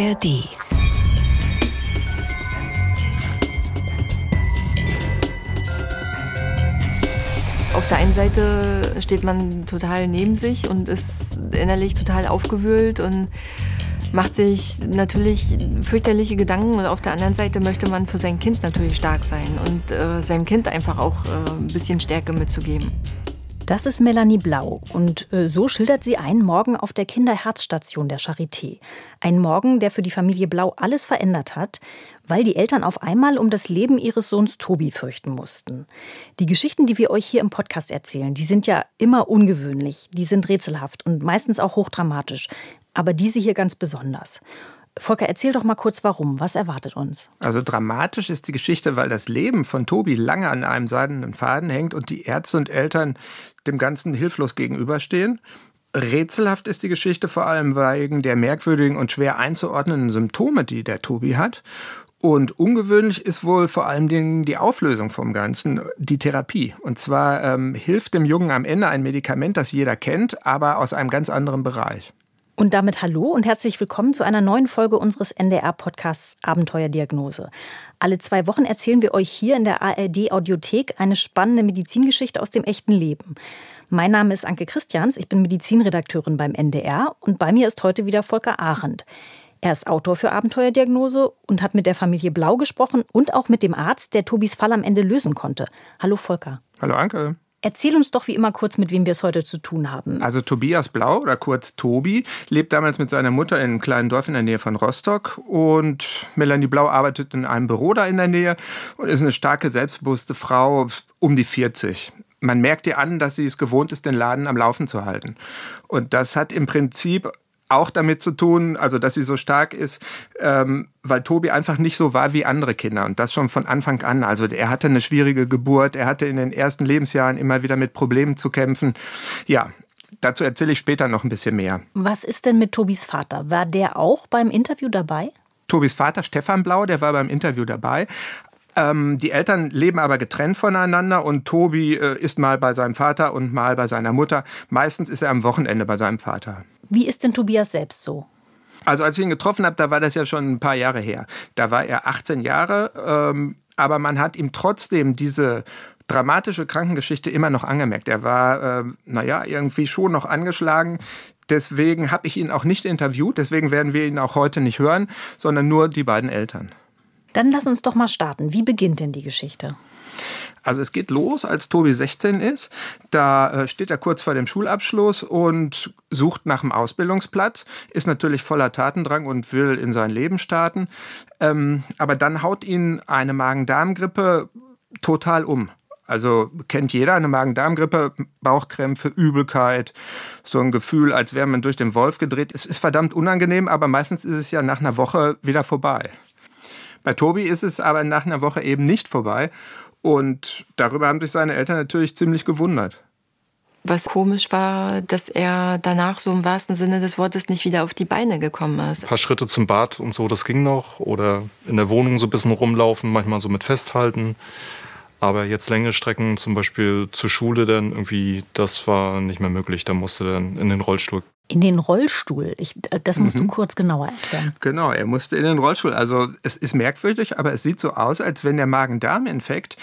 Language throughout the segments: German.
ARD. Auf der einen Seite steht man total neben sich und ist innerlich total aufgewühlt und macht sich natürlich fürchterliche Gedanken und auf der anderen Seite möchte man für sein Kind natürlich stark sein und äh, seinem Kind einfach auch äh, ein bisschen Stärke mitzugeben. Das ist Melanie Blau und äh, so schildert sie einen Morgen auf der Kinderherzstation der Charité. Ein Morgen, der für die Familie Blau alles verändert hat, weil die Eltern auf einmal um das Leben ihres Sohns Tobi fürchten mussten. Die Geschichten, die wir euch hier im Podcast erzählen, die sind ja immer ungewöhnlich, die sind rätselhaft und meistens auch hochdramatisch, aber diese hier ganz besonders. Volker, erzähl doch mal kurz warum. Was erwartet uns? Also dramatisch ist die Geschichte, weil das Leben von Tobi lange an einem seidenen Faden hängt und die Ärzte und Eltern dem Ganzen hilflos gegenüberstehen. Rätselhaft ist die Geschichte vor allem wegen der merkwürdigen und schwer einzuordnenden Symptome, die der Tobi hat. Und ungewöhnlich ist wohl vor allen Dingen die Auflösung vom Ganzen, die Therapie. Und zwar ähm, hilft dem Jungen am Ende ein Medikament, das jeder kennt, aber aus einem ganz anderen Bereich. Und damit hallo und herzlich willkommen zu einer neuen Folge unseres NDR-Podcasts Abenteuerdiagnose. Alle zwei Wochen erzählen wir euch hier in der ARD-Audiothek eine spannende Medizingeschichte aus dem echten Leben. Mein Name ist Anke Christians, ich bin Medizinredakteurin beim NDR und bei mir ist heute wieder Volker Arendt. Er ist Autor für Abenteuerdiagnose und hat mit der Familie Blau gesprochen und auch mit dem Arzt, der Tobis Fall am Ende lösen konnte. Hallo Volker. Hallo Anke. Erzähl uns doch wie immer kurz, mit wem wir es heute zu tun haben. Also Tobias Blau oder kurz Tobi lebt damals mit seiner Mutter in einem kleinen Dorf in der Nähe von Rostock und Melanie Blau arbeitet in einem Büro da in der Nähe und ist eine starke, selbstbewusste Frau um die 40 man merkt ihr an, dass sie es gewohnt ist, den Laden am Laufen zu halten. Und das hat im Prinzip auch damit zu tun, also dass sie so stark ist, ähm, weil Tobi einfach nicht so war wie andere Kinder und das schon von Anfang an. Also er hatte eine schwierige Geburt, er hatte in den ersten Lebensjahren immer wieder mit Problemen zu kämpfen. Ja, dazu erzähle ich später noch ein bisschen mehr. Was ist denn mit Tobis Vater? War der auch beim Interview dabei? Tobis Vater Stefan Blau, der war beim Interview dabei. Ähm, die Eltern leben aber getrennt voneinander und Tobi äh, ist mal bei seinem Vater und mal bei seiner Mutter. Meistens ist er am Wochenende bei seinem Vater. Wie ist denn Tobias selbst so? Also als ich ihn getroffen habe, da war das ja schon ein paar Jahre her. Da war er 18 Jahre, ähm, aber man hat ihm trotzdem diese dramatische Krankengeschichte immer noch angemerkt. Er war, äh, naja, irgendwie schon noch angeschlagen. Deswegen habe ich ihn auch nicht interviewt, deswegen werden wir ihn auch heute nicht hören, sondern nur die beiden Eltern. Dann lass uns doch mal starten. Wie beginnt denn die Geschichte? Also es geht los, als Tobi 16 ist. Da äh, steht er kurz vor dem Schulabschluss und sucht nach einem Ausbildungsplatz, ist natürlich voller Tatendrang und will in sein Leben starten. Ähm, aber dann haut ihn eine Magen-Darm-Grippe total um. Also kennt jeder eine Magen-Darm-Grippe, Bauchkrämpfe, Übelkeit, so ein Gefühl, als wäre man durch den Wolf gedreht. Es ist verdammt unangenehm, aber meistens ist es ja nach einer Woche wieder vorbei. Bei Tobi ist es aber nach einer Woche eben nicht vorbei. Und darüber haben sich seine Eltern natürlich ziemlich gewundert. Was komisch war, dass er danach so im wahrsten Sinne des Wortes nicht wieder auf die Beine gekommen ist. Ein paar Schritte zum Bad und so, das ging noch. Oder in der Wohnung so ein bisschen rumlaufen, manchmal so mit festhalten. Aber jetzt längere Strecken, zum Beispiel zur Schule, dann irgendwie, das war nicht mehr möglich. Da musste er dann in den Rollstuhl in den Rollstuhl. Ich, das musst mhm. du kurz genauer erklären. Genau, er musste in den Rollstuhl. Also es ist merkwürdig, aber es sieht so aus, als wenn der Magen-Darm-Infekt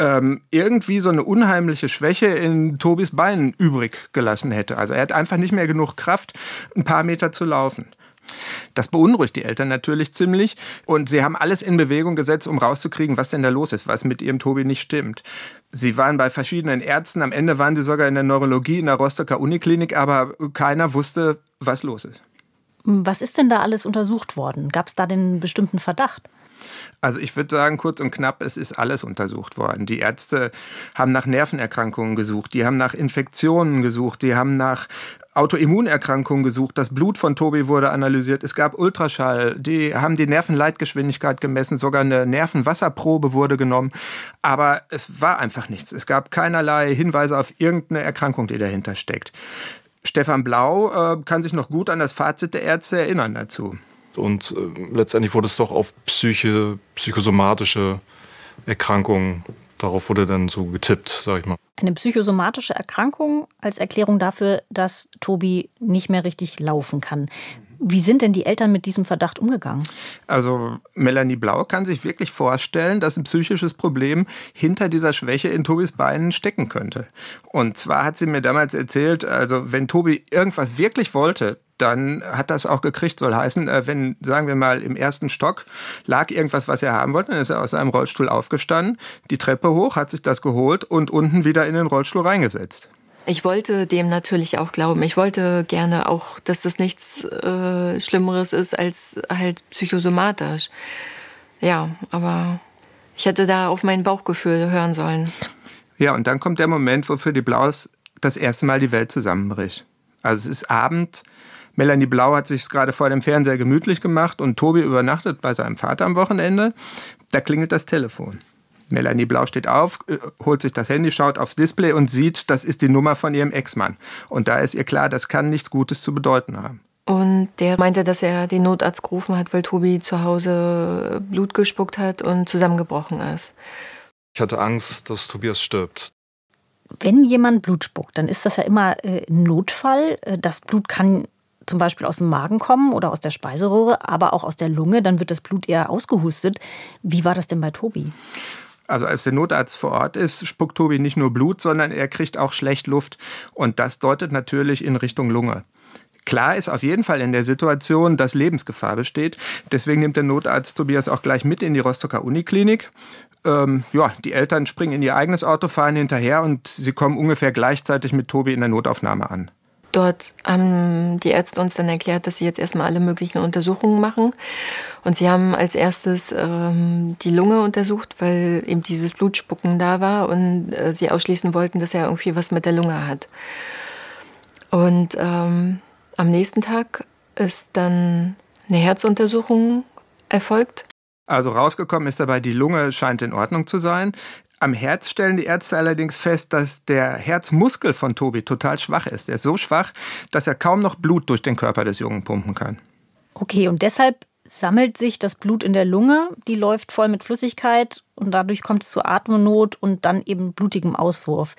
ähm, irgendwie so eine unheimliche Schwäche in Tobis Beinen übrig gelassen hätte. Also er hat einfach nicht mehr genug Kraft, ein paar Meter zu laufen. Das beunruhigt die Eltern natürlich ziemlich und sie haben alles in Bewegung gesetzt, um rauszukriegen, was denn da los ist, was mit ihrem Tobi nicht stimmt. Sie waren bei verschiedenen Ärzten, am Ende waren sie sogar in der Neurologie in der Rostocker Uniklinik, aber keiner wusste, was los ist. Was ist denn da alles untersucht worden? Gab es da den bestimmten Verdacht? Also ich würde sagen, kurz und knapp, es ist alles untersucht worden. Die Ärzte haben nach Nervenerkrankungen gesucht, die haben nach Infektionen gesucht, die haben nach Autoimmunerkrankungen gesucht. Das Blut von Tobi wurde analysiert. Es gab Ultraschall. Die haben die Nervenleitgeschwindigkeit gemessen. Sogar eine Nervenwasserprobe wurde genommen. Aber es war einfach nichts. Es gab keinerlei Hinweise auf irgendeine Erkrankung, die dahinter steckt. Stefan Blau äh, kann sich noch gut an das Fazit der Ärzte erinnern dazu. Und äh, letztendlich wurde es doch auf Psyche, psychosomatische Erkrankungen, darauf wurde dann so getippt, sag ich mal. Eine psychosomatische Erkrankung als Erklärung dafür, dass Tobi nicht mehr richtig laufen kann. Wie sind denn die Eltern mit diesem Verdacht umgegangen? Also Melanie Blau kann sich wirklich vorstellen, dass ein psychisches Problem hinter dieser Schwäche in Tobis Beinen stecken könnte. Und zwar hat sie mir damals erzählt, also wenn Tobi irgendwas wirklich wollte, dann hat das auch gekriegt, soll heißen, äh, wenn, sagen wir mal, im ersten Stock lag irgendwas, was er haben wollte, dann ist er aus seinem Rollstuhl aufgestanden, die Treppe hoch, hat sich das geholt und unten wieder in den Rollstuhl reingesetzt. Ich wollte dem natürlich auch glauben. Ich wollte gerne auch, dass das nichts äh, Schlimmeres ist als halt psychosomatisch. Ja, aber ich hätte da auf mein Bauchgefühl hören sollen. Ja, und dann kommt der Moment, wo für die Blaus das erste Mal die Welt zusammenbricht. Also es ist Abend. Melanie Blau hat sich gerade vor dem Fernseher gemütlich gemacht und Tobi übernachtet bei seinem Vater am Wochenende. Da klingelt das Telefon. Melanie Blau steht auf, äh, holt sich das Handy, schaut aufs Display und sieht, das ist die Nummer von ihrem Ex-Mann. Und da ist ihr klar, das kann nichts Gutes zu bedeuten haben. Und der meinte, dass er den Notarzt gerufen hat, weil Tobi zu Hause Blut gespuckt hat und zusammengebrochen ist. Ich hatte Angst, dass Tobias stirbt. Wenn jemand Blut spuckt, dann ist das ja immer äh, ein Notfall. Äh, das Blut kann zum Beispiel aus dem Magen kommen oder aus der Speiseröhre, aber auch aus der Lunge. Dann wird das Blut eher ausgehustet. Wie war das denn bei Tobi? Also als der Notarzt vor Ort ist, spuckt Tobi nicht nur Blut, sondern er kriegt auch schlecht Luft. Und das deutet natürlich in Richtung Lunge. Klar ist auf jeden Fall in der Situation, dass Lebensgefahr besteht. Deswegen nimmt der Notarzt Tobias auch gleich mit in die Rostocker Uniklinik. Ähm, ja, die Eltern springen in ihr eigenes Auto, fahren hinterher und sie kommen ungefähr gleichzeitig mit Tobi in der Notaufnahme an. Dort haben die Ärzte uns dann erklärt, dass sie jetzt erstmal alle möglichen Untersuchungen machen. Und sie haben als erstes ähm, die Lunge untersucht, weil eben dieses Blutspucken da war und äh, sie ausschließen wollten, dass er irgendwie was mit der Lunge hat. Und ähm, am nächsten Tag ist dann eine Herzuntersuchung erfolgt. Also rausgekommen ist dabei, die Lunge scheint in Ordnung zu sein. Am Herz stellen die Ärzte allerdings fest, dass der Herzmuskel von Tobi total schwach ist. Er ist so schwach, dass er kaum noch Blut durch den Körper des Jungen pumpen kann. Okay, und deshalb sammelt sich das Blut in der Lunge, die läuft voll mit Flüssigkeit und dadurch kommt es zu Atemnot und dann eben blutigem Auswurf.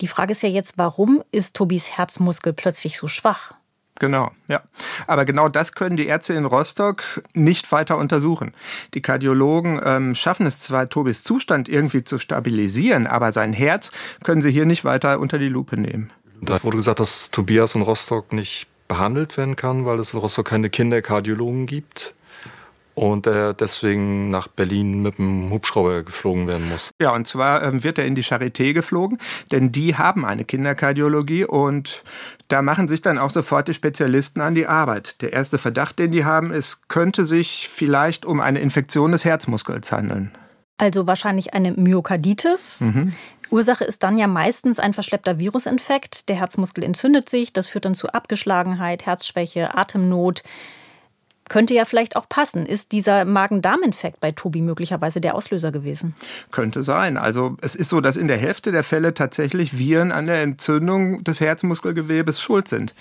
Die Frage ist ja jetzt, warum ist Tobis Herzmuskel plötzlich so schwach? Genau, ja. Aber genau das können die Ärzte in Rostock nicht weiter untersuchen. Die Kardiologen ähm, schaffen es zwar, Tobis Zustand irgendwie zu stabilisieren, aber sein Herz können sie hier nicht weiter unter die Lupe nehmen. Da wurde gesagt, dass Tobias in Rostock nicht behandelt werden kann, weil es in Rostock keine Kinderkardiologen gibt und er deswegen nach Berlin mit dem Hubschrauber geflogen werden muss. Ja, und zwar ähm, wird er in die Charité geflogen, denn die haben eine Kinderkardiologie und da machen sich dann auch sofort die Spezialisten an die Arbeit. Der erste Verdacht, den die haben, ist, könnte sich vielleicht um eine Infektion des Herzmuskels handeln. Also wahrscheinlich eine Myokarditis. Mhm. Ursache ist dann ja meistens ein verschleppter Virusinfekt. Der Herzmuskel entzündet sich, das führt dann zu Abgeschlagenheit, Herzschwäche, Atemnot könnte ja vielleicht auch passen. Ist dieser Magen-Darm-Infekt bei Tobi möglicherweise der Auslöser gewesen? Könnte sein. Also es ist so, dass in der Hälfte der Fälle tatsächlich Viren an der Entzündung des Herzmuskelgewebes schuld sind.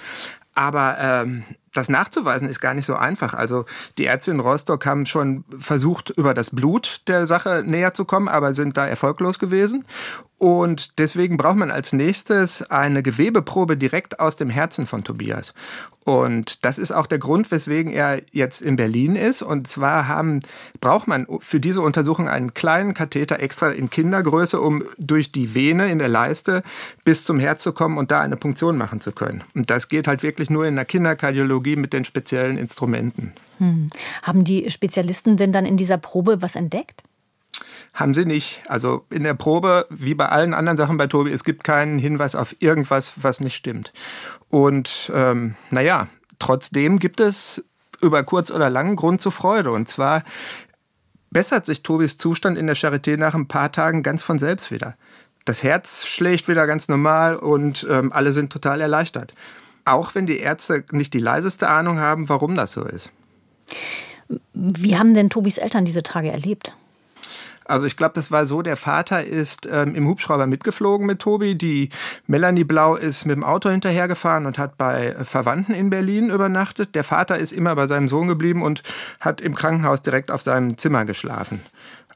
Aber ähm, das nachzuweisen ist gar nicht so einfach. Also die Ärzte in Rostock haben schon versucht, über das Blut der Sache näher zu kommen, aber sind da erfolglos gewesen. Und deswegen braucht man als nächstes eine Gewebeprobe direkt aus dem Herzen von Tobias. Und das ist auch der Grund, weswegen er jetzt in Berlin ist. Und zwar haben, braucht man für diese Untersuchung einen kleinen Katheter extra in Kindergröße, um durch die Vene in der Leiste bis zum Herz zu kommen und da eine Punktion machen zu können. Und das geht halt wirklich nur in der Kinderkardiologie mit den speziellen Instrumenten. Hm. Haben die Spezialisten denn dann in dieser Probe was entdeckt? Haben sie nicht. Also in der Probe, wie bei allen anderen Sachen bei Tobi, es gibt keinen Hinweis auf irgendwas, was nicht stimmt. Und ähm, naja, trotzdem gibt es über kurz oder lang Grund zur Freude. Und zwar bessert sich Tobis Zustand in der Charité nach ein paar Tagen ganz von selbst wieder. Das Herz schlägt wieder ganz normal und ähm, alle sind total erleichtert. Auch wenn die Ärzte nicht die leiseste Ahnung haben, warum das so ist. Wie haben denn Tobis Eltern diese Tage erlebt? Also ich glaube, das war so, der Vater ist ähm, im Hubschrauber mitgeflogen mit Tobi. Die Melanie Blau ist mit dem Auto hinterhergefahren und hat bei Verwandten in Berlin übernachtet. Der Vater ist immer bei seinem Sohn geblieben und hat im Krankenhaus direkt auf seinem Zimmer geschlafen.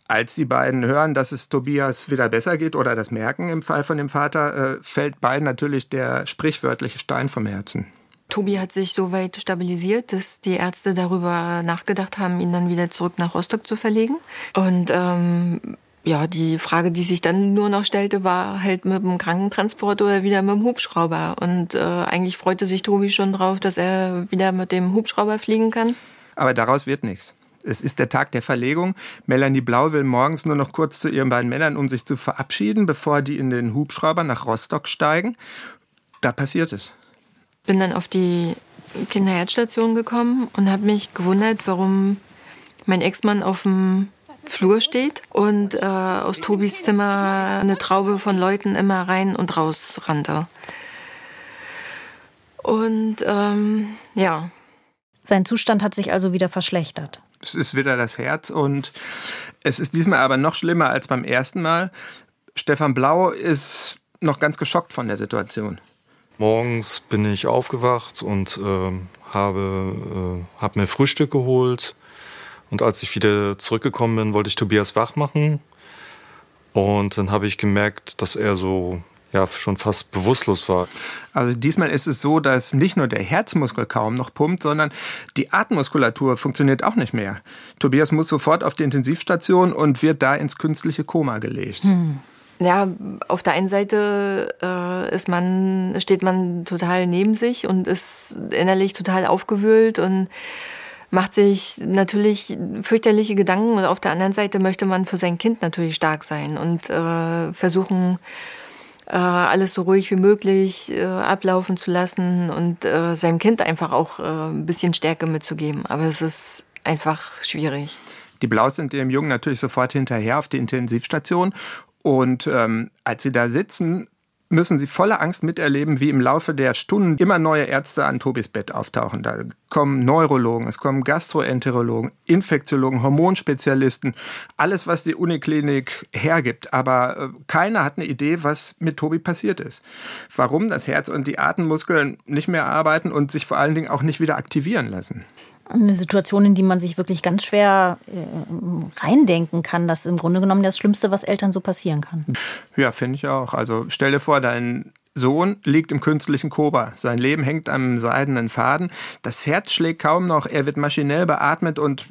Als die beiden hören, dass es Tobias wieder besser geht oder das merken im Fall von dem Vater, äh, fällt beiden natürlich der sprichwörtliche Stein vom Herzen. Tobi hat sich so weit stabilisiert, dass die Ärzte darüber nachgedacht haben, ihn dann wieder zurück nach Rostock zu verlegen. Und ähm, ja, die Frage, die sich dann nur noch stellte, war halt mit dem Krankentransport oder wieder mit dem Hubschrauber. Und äh, eigentlich freute sich Tobi schon drauf, dass er wieder mit dem Hubschrauber fliegen kann. Aber daraus wird nichts. Es ist der Tag der Verlegung. Melanie Blau will morgens nur noch kurz zu ihren beiden Männern, um sich zu verabschieden, bevor die in den Hubschrauber nach Rostock steigen. Da passiert es. Bin dann auf die Kinderherzstation gekommen und habe mich gewundert, warum mein Ex-Mann auf dem Flur steht und äh, aus Tobis Zimmer eine Traube von Leuten immer rein und raus rannte. Und ähm, ja. Sein Zustand hat sich also wieder verschlechtert. Es ist wieder das Herz und es ist diesmal aber noch schlimmer als beim ersten Mal. Stefan Blau ist noch ganz geschockt von der Situation. Morgens bin ich aufgewacht und äh, habe, äh, hab mir Frühstück geholt. Und als ich wieder zurückgekommen bin, wollte ich Tobias wach machen. Und dann habe ich gemerkt, dass er so ja schon fast bewusstlos war. Also diesmal ist es so, dass nicht nur der Herzmuskel kaum noch pumpt, sondern die Atemmuskulatur funktioniert auch nicht mehr. Tobias muss sofort auf die Intensivstation und wird da ins künstliche Koma gelegt. Hm. Ja, auf der einen Seite äh, ist man, steht man total neben sich und ist innerlich total aufgewühlt und macht sich natürlich fürchterliche Gedanken und auf der anderen Seite möchte man für sein Kind natürlich stark sein und äh, versuchen, äh, alles so ruhig wie möglich äh, ablaufen zu lassen und äh, seinem Kind einfach auch äh, ein bisschen Stärke mitzugeben. Aber es ist einfach schwierig. Die Blaus sind dem Jungen natürlich sofort hinterher auf die Intensivstation. Und ähm, als sie da sitzen, müssen sie voller Angst miterleben, wie im Laufe der Stunden immer neue Ärzte an Tobis Bett auftauchen. Da kommen Neurologen, es kommen Gastroenterologen, Infektiologen, Hormonspezialisten, alles, was die Uniklinik hergibt. Aber äh, keiner hat eine Idee, was mit Tobi passiert ist. Warum das Herz und die Atemmuskeln nicht mehr arbeiten und sich vor allen Dingen auch nicht wieder aktivieren lassen eine Situation, in die man sich wirklich ganz schwer äh, reindenken kann. Das ist im Grunde genommen das Schlimmste, was Eltern so passieren kann. Ja, finde ich auch. Also stell dir vor, dein Sohn liegt im künstlichen Koma. Sein Leben hängt am seidenen Faden. Das Herz schlägt kaum noch. Er wird maschinell beatmet und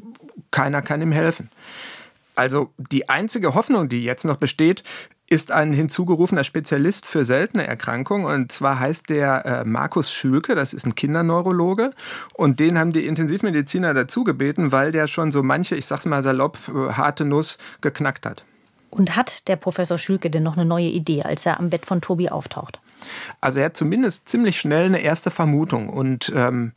keiner kann ihm helfen. Also die einzige Hoffnung, die jetzt noch besteht, ist ein hinzugerufener Spezialist für seltene Erkrankungen. Und zwar heißt der äh, Markus Schülke, das ist ein Kinderneurologe. Und den haben die Intensivmediziner dazu gebeten, weil der schon so manche, ich sag's mal salopp, äh, harte Nuss geknackt hat. Und hat der Professor Schülke denn noch eine neue Idee, als er am Bett von Tobi auftaucht? Also er hat zumindest ziemlich schnell eine erste Vermutung. Und ähm,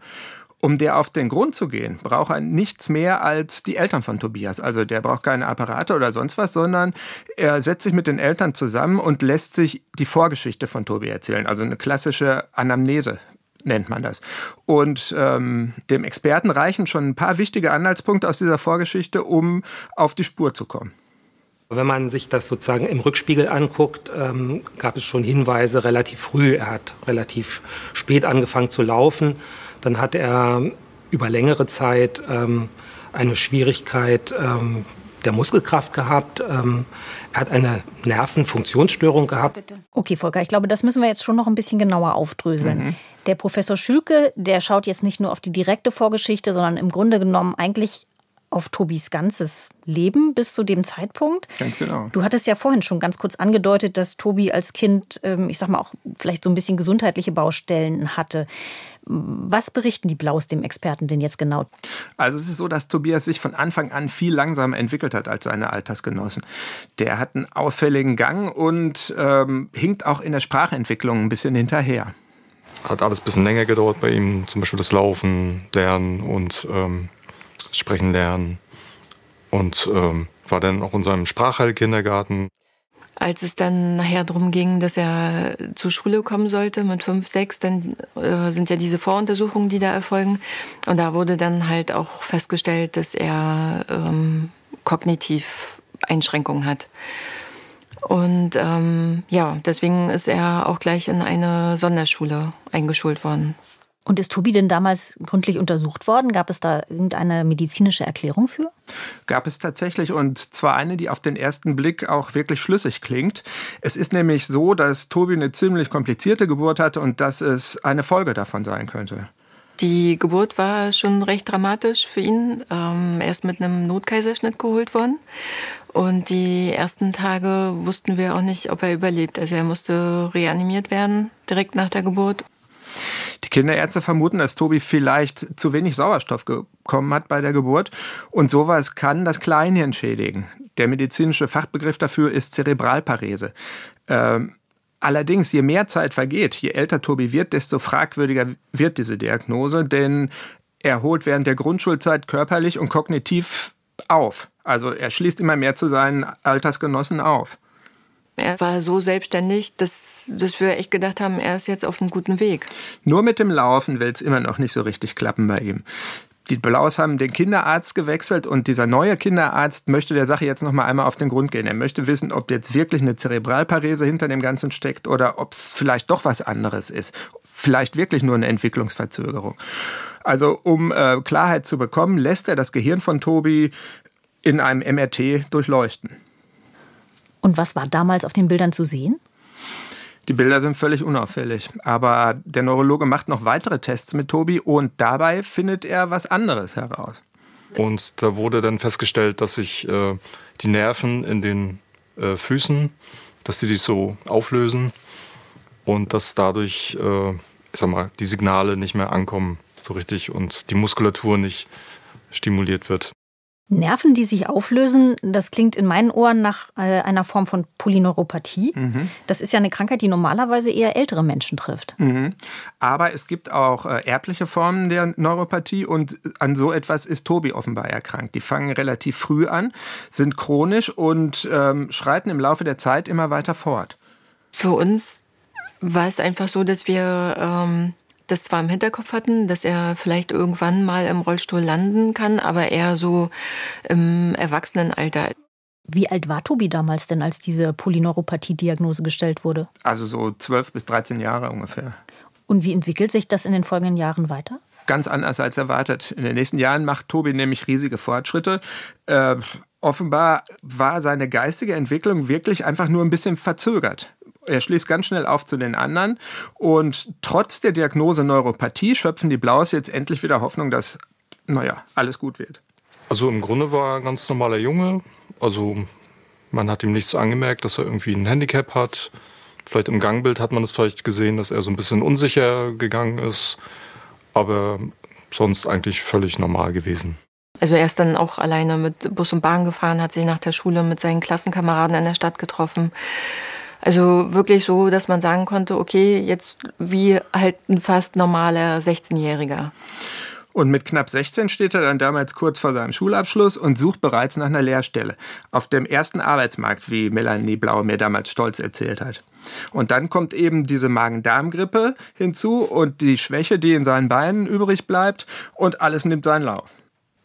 um der auf den Grund zu gehen, braucht er nichts mehr als die Eltern von Tobias. Also der braucht keine Apparate oder sonst was, sondern er setzt sich mit den Eltern zusammen und lässt sich die Vorgeschichte von Tobi erzählen. Also eine klassische Anamnese nennt man das. Und ähm, dem Experten reichen schon ein paar wichtige Anhaltspunkte aus dieser Vorgeschichte, um auf die Spur zu kommen. Wenn man sich das sozusagen im Rückspiegel anguckt, ähm, gab es schon Hinweise relativ früh. Er hat relativ spät angefangen zu laufen dann hat er über längere Zeit ähm, eine Schwierigkeit ähm, der Muskelkraft gehabt. Ähm, er hat eine Nervenfunktionsstörung gehabt. Bitte. Okay, Volker, ich glaube, das müssen wir jetzt schon noch ein bisschen genauer aufdröseln. Mhm. Der Professor Schülke, der schaut jetzt nicht nur auf die direkte Vorgeschichte, sondern im Grunde genommen eigentlich auf Tobis ganzes Leben bis zu dem Zeitpunkt. Ganz genau. Du hattest ja vorhin schon ganz kurz angedeutet, dass Tobi als Kind, ähm, ich sag mal, auch vielleicht so ein bisschen gesundheitliche Baustellen hatte. Was berichten die Blaus dem Experten denn jetzt genau? Also es ist so, dass Tobias sich von Anfang an viel langsamer entwickelt hat als seine Altersgenossen. Der hat einen auffälligen Gang und ähm, hinkt auch in der Sprachentwicklung ein bisschen hinterher. Hat alles ein bisschen länger gedauert bei ihm, zum Beispiel das Laufen, Lernen und ähm, Sprechen lernen. Und ähm, war dann auch in seinem Sprachheilkindergarten. Als es dann nachher darum ging, dass er zur Schule kommen sollte mit fünf, sechs, dann äh, sind ja diese Voruntersuchungen, die da erfolgen. Und da wurde dann halt auch festgestellt, dass er ähm, kognitiv Einschränkungen hat. Und ähm, ja, deswegen ist er auch gleich in eine Sonderschule eingeschult worden. Und ist Tobi denn damals gründlich untersucht worden? Gab es da irgendeine medizinische Erklärung für? Gab es tatsächlich und zwar eine, die auf den ersten Blick auch wirklich schlüssig klingt. Es ist nämlich so, dass Tobi eine ziemlich komplizierte Geburt hatte und dass es eine Folge davon sein könnte. Die Geburt war schon recht dramatisch für ihn. Ähm, er ist mit einem Notkaiserschnitt geholt worden. Und die ersten Tage wussten wir auch nicht, ob er überlebt. Also er musste reanimiert werden direkt nach der Geburt. Die Kinderärzte vermuten, dass Tobi vielleicht zu wenig Sauerstoff bekommen hat bei der Geburt. Und sowas kann das Kleinhirn schädigen. Der medizinische Fachbegriff dafür ist Zerebralparese. Ähm, allerdings, je mehr Zeit vergeht, je älter Tobi wird, desto fragwürdiger wird diese Diagnose, denn er holt während der Grundschulzeit körperlich und kognitiv auf. Also er schließt immer mehr zu seinen Altersgenossen auf. Er war so selbstständig, dass, dass wir echt gedacht haben, er ist jetzt auf einem guten Weg. Nur mit dem Laufen will es immer noch nicht so richtig klappen bei ihm. Die Blaus haben den Kinderarzt gewechselt und dieser neue Kinderarzt möchte der Sache jetzt noch mal einmal auf den Grund gehen. Er möchte wissen, ob jetzt wirklich eine Zerebralparese hinter dem Ganzen steckt oder ob es vielleicht doch was anderes ist. Vielleicht wirklich nur eine Entwicklungsverzögerung. Also um äh, Klarheit zu bekommen, lässt er das Gehirn von Tobi in einem MRT durchleuchten. Und was war damals auf den Bildern zu sehen? Die Bilder sind völlig unauffällig. Aber der Neurologe macht noch weitere Tests mit Tobi und dabei findet er was anderes heraus. Und da wurde dann festgestellt, dass sich äh, die Nerven in den äh, Füßen, dass sie die so auflösen und dass dadurch, äh, ich sag mal, die Signale nicht mehr ankommen so richtig und die Muskulatur nicht stimuliert wird. Nerven, die sich auflösen, das klingt in meinen Ohren nach äh, einer Form von Polyneuropathie. Mhm. Das ist ja eine Krankheit, die normalerweise eher ältere Menschen trifft. Mhm. Aber es gibt auch äh, erbliche Formen der Neuropathie und an so etwas ist Tobi offenbar erkrankt. Die fangen relativ früh an, sind chronisch und ähm, schreiten im Laufe der Zeit immer weiter fort. Für uns war es einfach so, dass wir ähm, das zwar im Hinterkopf hatten, dass er vielleicht irgendwann mal im Rollstuhl landen kann, aber eher so im Erwachsenenalter. Wie alt war Tobi damals denn, als diese Polyneuropathie-Diagnose gestellt wurde? Also so 12 bis 13 Jahre ungefähr. Und wie entwickelt sich das in den folgenden Jahren weiter? Ganz anders als erwartet. In den nächsten Jahren macht Tobi nämlich riesige Fortschritte. Äh, offenbar war seine geistige Entwicklung wirklich einfach nur ein bisschen verzögert. Er schließt ganz schnell auf zu den anderen. Und trotz der Diagnose Neuropathie schöpfen die Blaus jetzt endlich wieder Hoffnung, dass, naja, alles gut wird. Also im Grunde war er ein ganz normaler Junge. Also man hat ihm nichts angemerkt, dass er irgendwie ein Handicap hat. Vielleicht im Gangbild hat man es vielleicht gesehen, dass er so ein bisschen unsicher gegangen ist. Aber sonst eigentlich völlig normal gewesen. Also er ist dann auch alleine mit Bus und Bahn gefahren, hat sich nach der Schule mit seinen Klassenkameraden in der Stadt getroffen. Also wirklich so, dass man sagen konnte, okay, jetzt wie halt ein fast normaler 16-Jähriger. Und mit knapp 16 steht er dann damals kurz vor seinem Schulabschluss und sucht bereits nach einer Lehrstelle. Auf dem ersten Arbeitsmarkt, wie Melanie Blau mir damals stolz erzählt hat. Und dann kommt eben diese Magen-Darm-Grippe hinzu und die Schwäche, die in seinen Beinen übrig bleibt und alles nimmt seinen Lauf.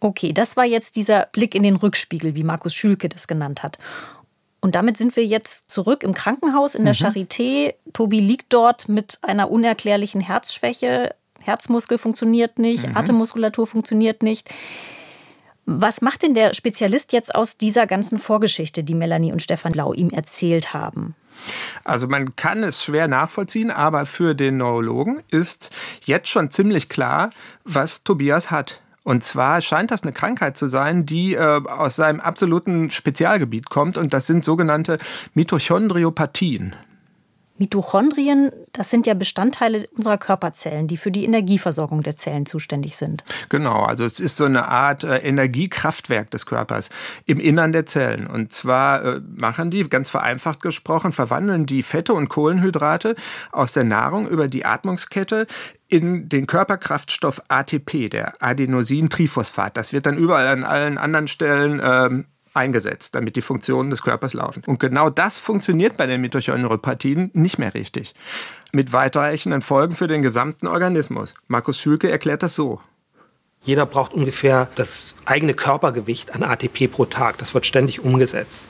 Okay, das war jetzt dieser Blick in den Rückspiegel, wie Markus Schülke das genannt hat. Und damit sind wir jetzt zurück im Krankenhaus in der mhm. Charité. Tobi liegt dort mit einer unerklärlichen Herzschwäche. Herzmuskel funktioniert nicht, mhm. Atemmuskulatur funktioniert nicht. Was macht denn der Spezialist jetzt aus dieser ganzen Vorgeschichte, die Melanie und Stefan Lau ihm erzählt haben? Also man kann es schwer nachvollziehen, aber für den Neurologen ist jetzt schon ziemlich klar, was Tobias hat. Und zwar scheint das eine Krankheit zu sein, die äh, aus seinem absoluten Spezialgebiet kommt und das sind sogenannte Mitochondriopathien. Mitochondrien, das sind ja Bestandteile unserer Körperzellen, die für die Energieversorgung der Zellen zuständig sind. Genau, also es ist so eine Art äh, Energiekraftwerk des Körpers im Innern der Zellen. Und zwar äh, machen die, ganz vereinfacht gesprochen, verwandeln die Fette und Kohlenhydrate aus der Nahrung über die Atmungskette in den Körperkraftstoff ATP, der Adenosintriphosphat. Das wird dann überall an allen anderen Stellen ähm, eingesetzt, damit die Funktionen des Körpers laufen. Und genau das funktioniert bei den Mitochondriopathien nicht mehr richtig. Mit weitreichenden Folgen für den gesamten Organismus. Markus Schülke erklärt das so. Jeder braucht ungefähr das eigene Körpergewicht an ATP pro Tag. Das wird ständig umgesetzt.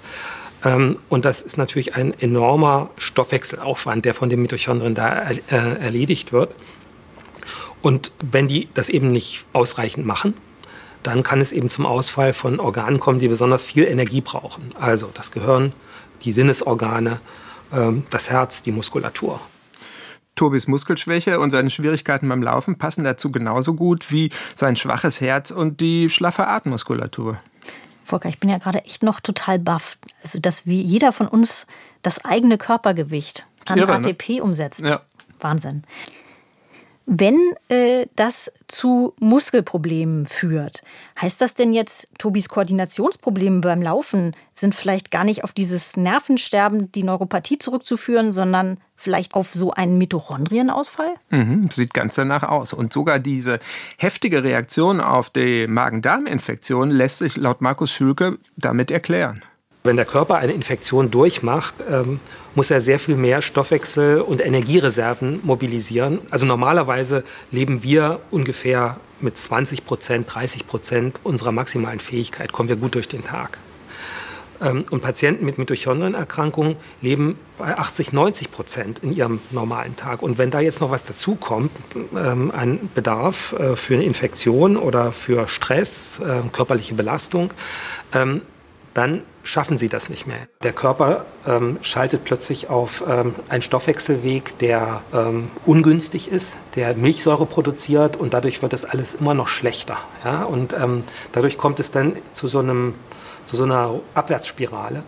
Ähm, und das ist natürlich ein enormer Stoffwechselaufwand, der von den Mitochondrien da äh, erledigt wird. Und wenn die das eben nicht ausreichend machen, dann kann es eben zum Ausfall von Organen kommen, die besonders viel Energie brauchen. Also das Gehirn, die Sinnesorgane, ähm, das Herz, die Muskulatur. Tobis Muskelschwäche und seine Schwierigkeiten beim Laufen passen dazu genauso gut wie sein schwaches Herz und die schlaffe Atemmuskulatur. Volker, ich bin ja gerade echt noch total baff. Also, dass wie jeder von uns das eigene Körpergewicht an irre, ATP ne? umsetzt. Ja. Wahnsinn. Wenn äh, das zu Muskelproblemen führt, heißt das denn jetzt, Tobis Koordinationsprobleme beim Laufen sind vielleicht gar nicht auf dieses Nervensterben, die Neuropathie zurückzuführen, sondern vielleicht auf so einen Mitochondrienausfall? Mhm, sieht ganz danach aus. Und sogar diese heftige Reaktion auf die Magen-Darm-Infektion lässt sich laut Markus Schülke damit erklären. Wenn der Körper eine Infektion durchmacht, ähm, muss er sehr viel mehr Stoffwechsel und Energiereserven mobilisieren. Also normalerweise leben wir ungefähr mit 20 Prozent, 30 Prozent unserer maximalen Fähigkeit, kommen wir gut durch den Tag. Ähm, und Patienten mit Mitochondrienerkrankungen leben bei 80, 90 Prozent in ihrem normalen Tag. Und wenn da jetzt noch was dazukommt, ähm, ein Bedarf äh, für eine Infektion oder für Stress, äh, körperliche Belastung, ähm, dann schaffen sie das nicht mehr. Der Körper ähm, schaltet plötzlich auf ähm, einen Stoffwechselweg, der ähm, ungünstig ist, der Milchsäure produziert und dadurch wird das alles immer noch schlechter. Ja? Und ähm, dadurch kommt es dann zu so, einem, zu so einer Abwärtsspirale,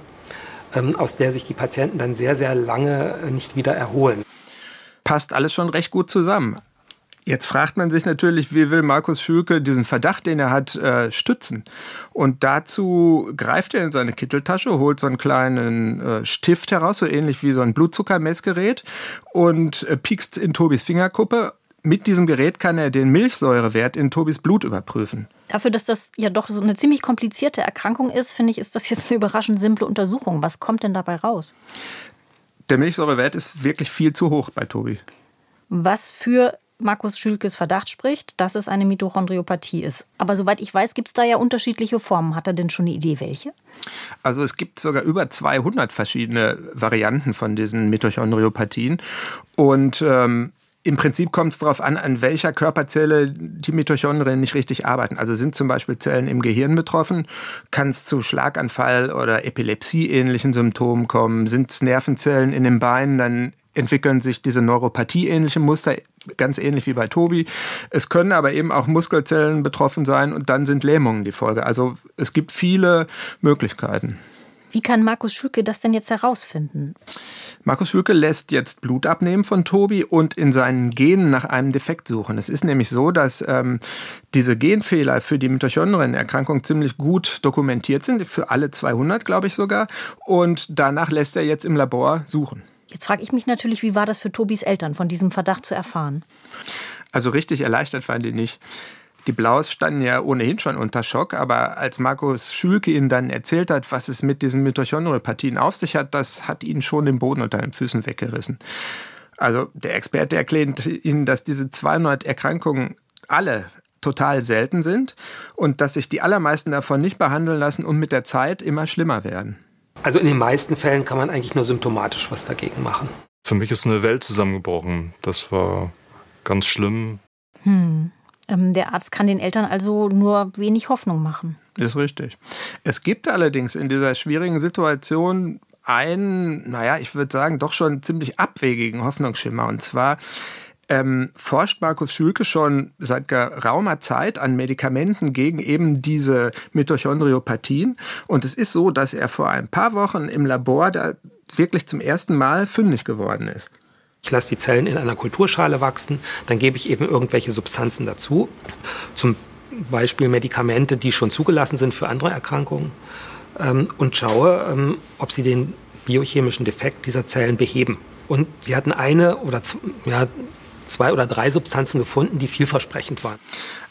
ähm, aus der sich die Patienten dann sehr, sehr lange nicht wieder erholen. Passt alles schon recht gut zusammen. Jetzt fragt man sich natürlich, wie will Markus Schülke diesen Verdacht, den er hat, äh, stützen? Und dazu greift er in seine Kitteltasche, holt so einen kleinen äh, Stift heraus, so ähnlich wie so ein Blutzuckermessgerät und äh, piekst in Tobis Fingerkuppe. Mit diesem Gerät kann er den Milchsäurewert in Tobis Blut überprüfen. Dafür, dass das ja doch so eine ziemlich komplizierte Erkrankung ist, finde ich, ist das jetzt eine überraschend simple Untersuchung. Was kommt denn dabei raus? Der Milchsäurewert ist wirklich viel zu hoch bei Tobi. Was für Markus Schülkes Verdacht spricht, dass es eine Mitochondriopathie ist. Aber soweit ich weiß, gibt es da ja unterschiedliche Formen. Hat er denn schon eine Idee, welche? Also es gibt sogar über 200 verschiedene Varianten von diesen Mitochondriopathien. Und ähm, im Prinzip kommt es darauf an, an welcher Körperzelle die Mitochondrien nicht richtig arbeiten. Also sind zum Beispiel Zellen im Gehirn betroffen, kann es zu Schlaganfall oder Epilepsie-ähnlichen Symptomen kommen. Sind es Nervenzellen in den Beinen, dann entwickeln sich diese Neuropathie-ähnliche Muster, ganz ähnlich wie bei Tobi. Es können aber eben auch Muskelzellen betroffen sein und dann sind Lähmungen die Folge. Also es gibt viele Möglichkeiten. Wie kann Markus Schülke das denn jetzt herausfinden? Markus Schülke lässt jetzt Blut abnehmen von Tobi und in seinen Genen nach einem Defekt suchen. Es ist nämlich so, dass ähm, diese Genfehler für die Mitochondrienerkrankung ziemlich gut dokumentiert sind, für alle 200, glaube ich sogar. Und danach lässt er jetzt im Labor suchen. Jetzt frage ich mich natürlich, wie war das für Tobis Eltern, von diesem Verdacht zu erfahren? Also richtig erleichtert fand die nicht. Die Blaus standen ja ohnehin schon unter Schock, aber als Markus Schülke ihnen dann erzählt hat, was es mit diesen Mitochondriopathien auf sich hat, das hat ihnen schon den Boden unter den Füßen weggerissen. Also der Experte erklärt ihnen, dass diese 200 Erkrankungen alle total selten sind und dass sich die allermeisten davon nicht behandeln lassen und mit der Zeit immer schlimmer werden. Also in den meisten Fällen kann man eigentlich nur symptomatisch was dagegen machen. Für mich ist eine Welt zusammengebrochen. Das war ganz schlimm. Hm. Ähm, der Arzt kann den Eltern also nur wenig Hoffnung machen. Ist richtig. Es gibt allerdings in dieser schwierigen Situation einen, naja, ich würde sagen, doch schon ziemlich abwegigen Hoffnungsschimmer. Und zwar ähm, forscht Markus Schülke schon seit geraumer Zeit an Medikamenten gegen eben diese Mitochondriopathien. Und es ist so, dass er vor ein paar Wochen im Labor da wirklich zum ersten Mal fündig geworden ist. Ich lasse die Zellen in einer Kulturschale wachsen, dann gebe ich eben irgendwelche Substanzen dazu, zum Beispiel Medikamente, die schon zugelassen sind für andere Erkrankungen, ähm, und schaue, ähm, ob sie den biochemischen Defekt dieser Zellen beheben. Und sie hatten eine oder ja, zwei oder drei Substanzen gefunden, die vielversprechend waren.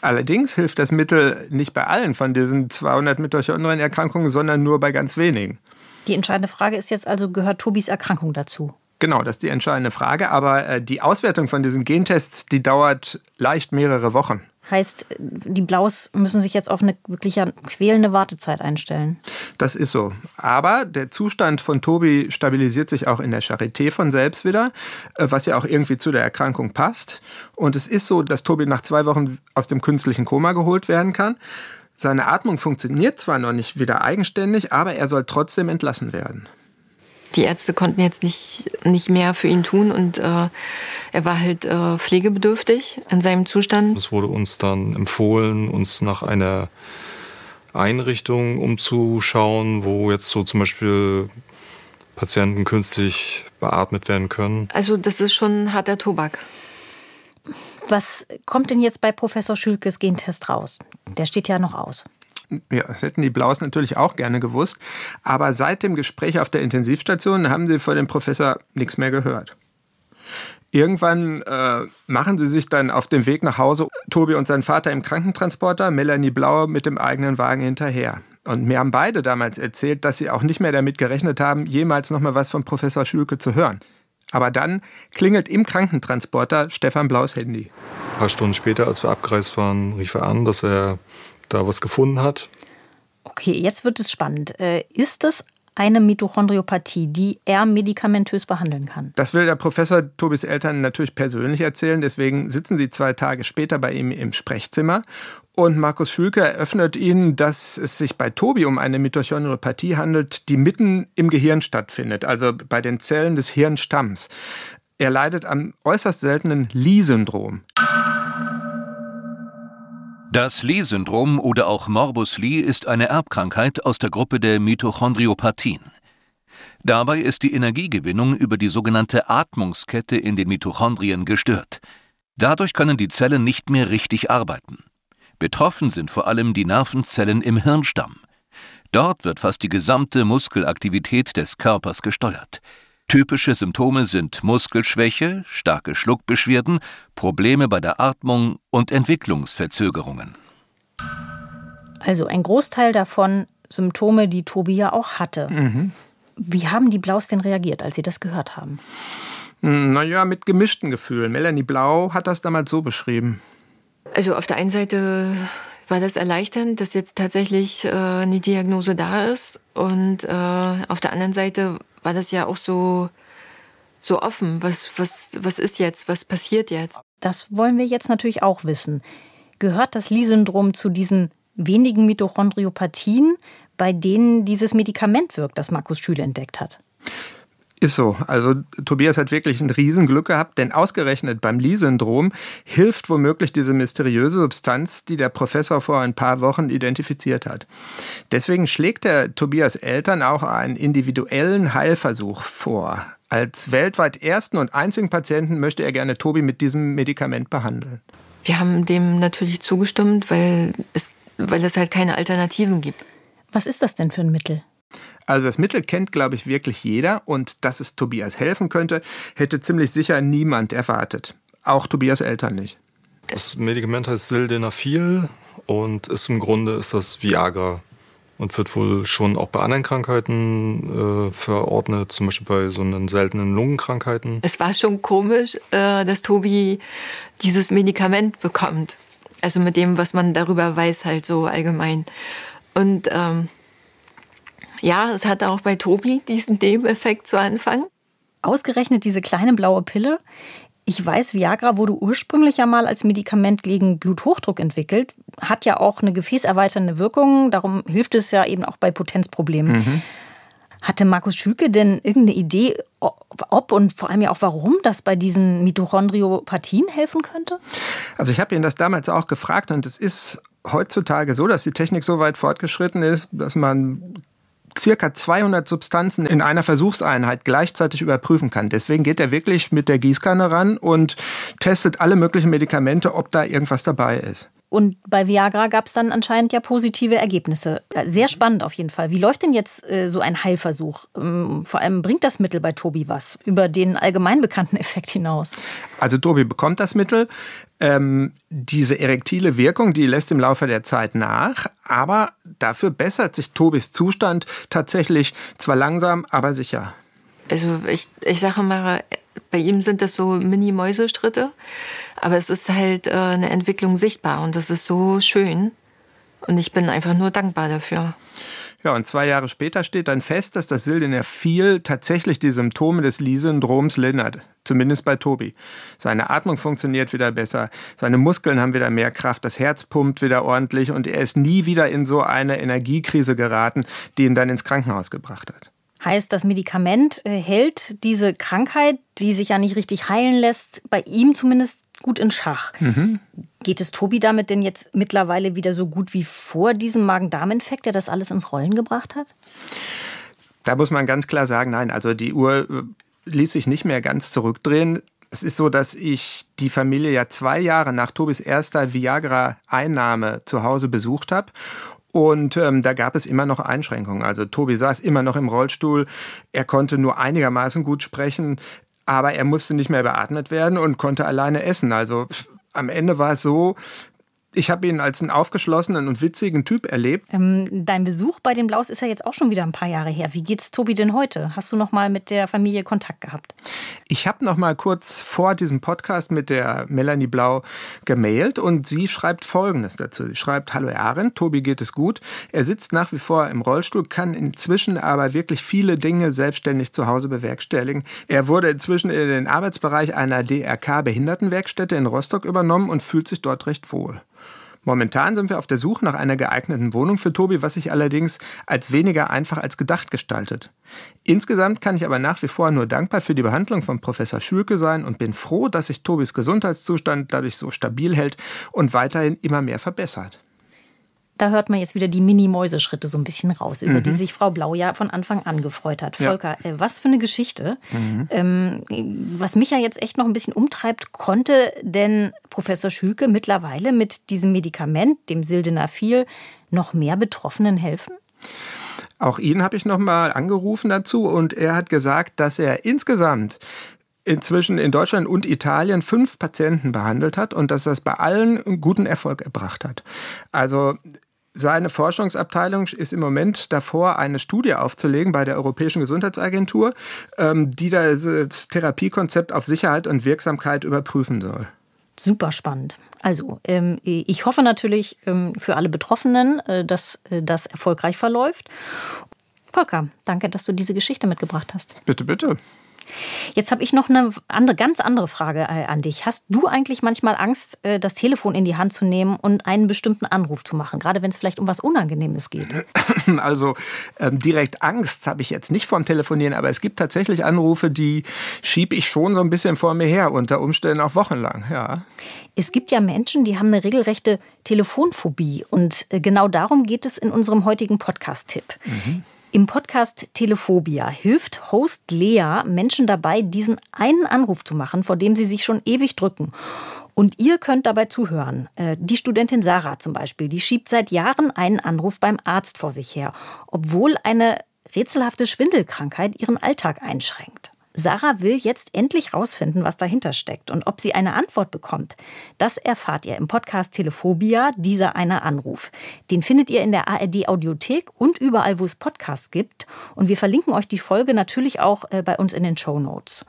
Allerdings hilft das Mittel nicht bei allen von diesen 200 Mitochondrienerkrankungen, sondern nur bei ganz wenigen. Die entscheidende Frage ist jetzt also, gehört Tobis Erkrankung dazu? Genau, das ist die entscheidende Frage. Aber äh, die Auswertung von diesen Gentests, die dauert leicht mehrere Wochen. Heißt, die Blaus müssen sich jetzt auf eine wirklich quälende Wartezeit einstellen. Das ist so. Aber der Zustand von Tobi stabilisiert sich auch in der Charité von selbst wieder, äh, was ja auch irgendwie zu der Erkrankung passt. Und es ist so, dass Tobi nach zwei Wochen aus dem künstlichen Koma geholt werden kann. Seine Atmung funktioniert zwar noch nicht wieder eigenständig, aber er soll trotzdem entlassen werden. Die Ärzte konnten jetzt nicht, nicht mehr für ihn tun und äh, er war halt äh, pflegebedürftig in seinem Zustand. Es wurde uns dann empfohlen, uns nach einer Einrichtung umzuschauen, wo jetzt so zum Beispiel Patienten künstlich beatmet werden können. Also das ist schon harter Tobak. Was kommt denn jetzt bei Professor Schülkes Gentest raus? Der steht ja noch aus. Ja, das hätten die Blaus natürlich auch gerne gewusst. Aber seit dem Gespräch auf der Intensivstation haben sie vor dem Professor nichts mehr gehört. Irgendwann äh, machen sie sich dann auf dem Weg nach Hause, Tobi und sein Vater im Krankentransporter, Melanie Blau mit dem eigenen Wagen hinterher. Und mir haben beide damals erzählt, dass sie auch nicht mehr damit gerechnet haben, jemals noch mal was von Professor Schülke zu hören. Aber dann klingelt im Krankentransporter Stefan Blaus Handy. Ein paar Stunden später, als wir abgereist waren, rief er an, dass er da was gefunden hat. Okay, jetzt wird es spannend. Äh, ist es eine Mitochondriopathie, die er medikamentös behandeln kann? Das will der Professor Tobis Eltern natürlich persönlich erzählen. Deswegen sitzen sie zwei Tage später bei ihm im Sprechzimmer. Und Markus Schülke eröffnet ihnen, dass es sich bei Tobi um eine Mitochondriopathie handelt, die mitten im Gehirn stattfindet, also bei den Zellen des Hirnstamms. Er leidet am äußerst seltenen Lee-Syndrom. Das Lee-Syndrom oder auch Morbus Lee ist eine Erbkrankheit aus der Gruppe der Mitochondriopathien. Dabei ist die Energiegewinnung über die sogenannte Atmungskette in den Mitochondrien gestört. Dadurch können die Zellen nicht mehr richtig arbeiten. Betroffen sind vor allem die Nervenzellen im Hirnstamm. Dort wird fast die gesamte Muskelaktivität des Körpers gesteuert. Typische Symptome sind Muskelschwäche, starke Schluckbeschwerden, Probleme bei der Atmung und Entwicklungsverzögerungen. Also ein Großteil davon Symptome, die Tobi ja auch hatte. Mhm. Wie haben die Blaus denn reagiert, als sie das gehört haben? Naja, mit gemischten Gefühlen. Melanie Blau hat das damals so beschrieben. Also auf der einen Seite war das erleichternd, dass jetzt tatsächlich äh, eine Diagnose da ist. Und äh, auf der anderen Seite war das ja auch so, so offen. Was, was, was ist jetzt? Was passiert jetzt? Das wollen wir jetzt natürlich auch wissen. Gehört das Lee-Syndrom zu diesen wenigen Mitochondriopathien, bei denen dieses Medikament wirkt, das Markus Schüle entdeckt hat? Ist so. Also Tobias hat wirklich ein Riesenglück gehabt, denn ausgerechnet beim Lee-Syndrom hilft womöglich diese mysteriöse Substanz, die der Professor vor ein paar Wochen identifiziert hat. Deswegen schlägt der Tobias Eltern auch einen individuellen Heilversuch vor. Als weltweit ersten und einzigen Patienten möchte er gerne Tobi mit diesem Medikament behandeln. Wir haben dem natürlich zugestimmt, weil es, weil es halt keine Alternativen gibt. Was ist das denn für ein Mittel? Also das Mittel kennt, glaube ich, wirklich jeder und dass es Tobias helfen könnte, hätte ziemlich sicher niemand erwartet. Auch Tobias Eltern nicht. Das Medikament heißt Sildenafil und ist im Grunde ist das Viagra und wird wohl schon auch bei anderen Krankheiten äh, verordnet, zum Beispiel bei so einen seltenen Lungenkrankheiten. Es war schon komisch, äh, dass Tobi dieses Medikament bekommt. Also mit dem, was man darüber weiß, halt so allgemein. Und ähm, ja, es hatte auch bei Tobi diesen Nebeneffekt zu Anfang. Ausgerechnet diese kleine blaue Pille. Ich weiß, Viagra wurde ursprünglich ja mal als Medikament gegen Bluthochdruck entwickelt, hat ja auch eine gefäßerweiternde Wirkung, darum hilft es ja eben auch bei Potenzproblemen. Mhm. Hatte Markus Schülke denn irgendeine Idee, ob und vor allem ja auch warum das bei diesen Mitochondriopathien helfen könnte? Also ich habe ihn das damals auch gefragt und es ist heutzutage so, dass die Technik so weit fortgeschritten ist, dass man circa 200 Substanzen in einer Versuchseinheit gleichzeitig überprüfen kann. Deswegen geht er wirklich mit der Gießkanne ran und testet alle möglichen Medikamente, ob da irgendwas dabei ist. Und bei Viagra gab es dann anscheinend ja positive Ergebnisse. Sehr spannend auf jeden Fall. Wie läuft denn jetzt äh, so ein Heilversuch? Ähm, vor allem bringt das Mittel bei Tobi was über den allgemein bekannten Effekt hinaus? Also Tobi bekommt das Mittel. Ähm, diese erektile Wirkung, die lässt im Laufe der Zeit nach, aber dafür bessert sich Tobis Zustand tatsächlich zwar langsam, aber sicher. Also ich, ich sage mal, bei ihm sind das so Mini-Mäusestritte. Aber es ist halt äh, eine Entwicklung sichtbar und das ist so schön. Und ich bin einfach nur dankbar dafür. Ja, und zwei Jahre später steht dann fest, dass das Sildenafil tatsächlich die Symptome des Lee-Syndroms lindert. Zumindest bei Tobi. Seine Atmung funktioniert wieder besser, seine Muskeln haben wieder mehr Kraft, das Herz pumpt wieder ordentlich und er ist nie wieder in so eine Energiekrise geraten, die ihn dann ins Krankenhaus gebracht hat. Heißt, das Medikament äh, hält diese Krankheit, die sich ja nicht richtig heilen lässt, bei ihm zumindest gut in Schach. Mhm. Geht es Tobi damit denn jetzt mittlerweile wieder so gut wie vor diesem Magen-Darm-Infekt, der das alles ins Rollen gebracht hat? Da muss man ganz klar sagen, nein, also die Uhr äh, ließ sich nicht mehr ganz zurückdrehen. Es ist so, dass ich die Familie ja zwei Jahre nach Tobis erster Viagra-Einnahme zu Hause besucht habe. Und ähm, da gab es immer noch Einschränkungen. Also Tobi saß immer noch im Rollstuhl. Er konnte nur einigermaßen gut sprechen, aber er musste nicht mehr beatmet werden und konnte alleine essen. Also am Ende war es so, ich habe ihn als einen aufgeschlossenen und witzigen Typ erlebt. Ähm, dein Besuch bei den Blaus ist ja jetzt auch schon wieder ein paar Jahre her. Wie geht's Tobi denn heute? Hast du noch mal mit der Familie Kontakt gehabt? Ich habe noch mal kurz vor diesem Podcast mit der Melanie Blau gemailt und sie schreibt Folgendes dazu. Sie schreibt: Hallo Aaron, Tobi geht es gut. Er sitzt nach wie vor im Rollstuhl, kann inzwischen aber wirklich viele Dinge selbstständig zu Hause bewerkstelligen. Er wurde inzwischen in den Arbeitsbereich einer DRK Behindertenwerkstätte in Rostock übernommen und fühlt sich dort recht wohl. Momentan sind wir auf der Suche nach einer geeigneten Wohnung für Tobi, was sich allerdings als weniger einfach als gedacht gestaltet. Insgesamt kann ich aber nach wie vor nur dankbar für die Behandlung von Professor Schülke sein und bin froh, dass sich Tobis Gesundheitszustand dadurch so stabil hält und weiterhin immer mehr verbessert da hört man jetzt wieder die Mini-Mäuseschritte so ein bisschen raus, über mhm. die sich Frau Blau ja von Anfang an gefreut hat. Volker, ja. äh, was für eine Geschichte. Mhm. Ähm, was mich ja jetzt echt noch ein bisschen umtreibt, konnte denn Professor Schülke mittlerweile mit diesem Medikament, dem Sildenafil, noch mehr Betroffenen helfen? Auch ihn habe ich noch mal angerufen dazu und er hat gesagt, dass er insgesamt inzwischen in Deutschland und Italien fünf Patienten behandelt hat und dass das bei allen einen guten Erfolg erbracht hat. Also seine Forschungsabteilung ist im Moment davor, eine Studie aufzulegen bei der Europäischen Gesundheitsagentur, ähm, die das Therapiekonzept auf Sicherheit und Wirksamkeit überprüfen soll. Super spannend. Also, ähm, ich hoffe natürlich ähm, für alle Betroffenen, äh, dass äh, das erfolgreich verläuft. Volker, danke, dass du diese Geschichte mitgebracht hast. Bitte, bitte. Jetzt habe ich noch eine andere, ganz andere Frage äh, an dich. Hast du eigentlich manchmal Angst, äh, das Telefon in die Hand zu nehmen und einen bestimmten Anruf zu machen, gerade wenn es vielleicht um was Unangenehmes geht? Also ähm, direkt Angst habe ich jetzt nicht vom Telefonieren, aber es gibt tatsächlich Anrufe, die schiebe ich schon so ein bisschen vor mir her, unter Umständen auch wochenlang. Ja. Es gibt ja Menschen, die haben eine regelrechte Telefonphobie und äh, genau darum geht es in unserem heutigen Podcast-Tipp. Mhm. Im Podcast Telephobia hilft Host Lea Menschen dabei, diesen einen Anruf zu machen, vor dem sie sich schon ewig drücken. Und ihr könnt dabei zuhören. Äh, die Studentin Sarah zum Beispiel, die schiebt seit Jahren einen Anruf beim Arzt vor sich her, obwohl eine rätselhafte Schwindelkrankheit ihren Alltag einschränkt. Sarah will jetzt endlich rausfinden, was dahinter steckt und ob sie eine Antwort bekommt. Das erfahrt ihr im Podcast Telephobia, dieser eine Anruf. Den findet ihr in der ARD Audiothek und überall, wo es Podcasts gibt. Und wir verlinken euch die Folge natürlich auch äh, bei uns in den Show Notes.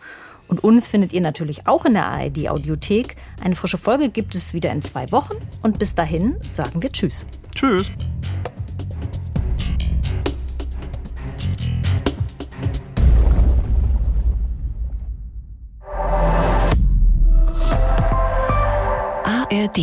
Und uns findet ihr natürlich auch in der ARD Audiothek. Eine frische Folge gibt es wieder in zwei Wochen. Und bis dahin sagen wir Tschüss. Tschüss. ARD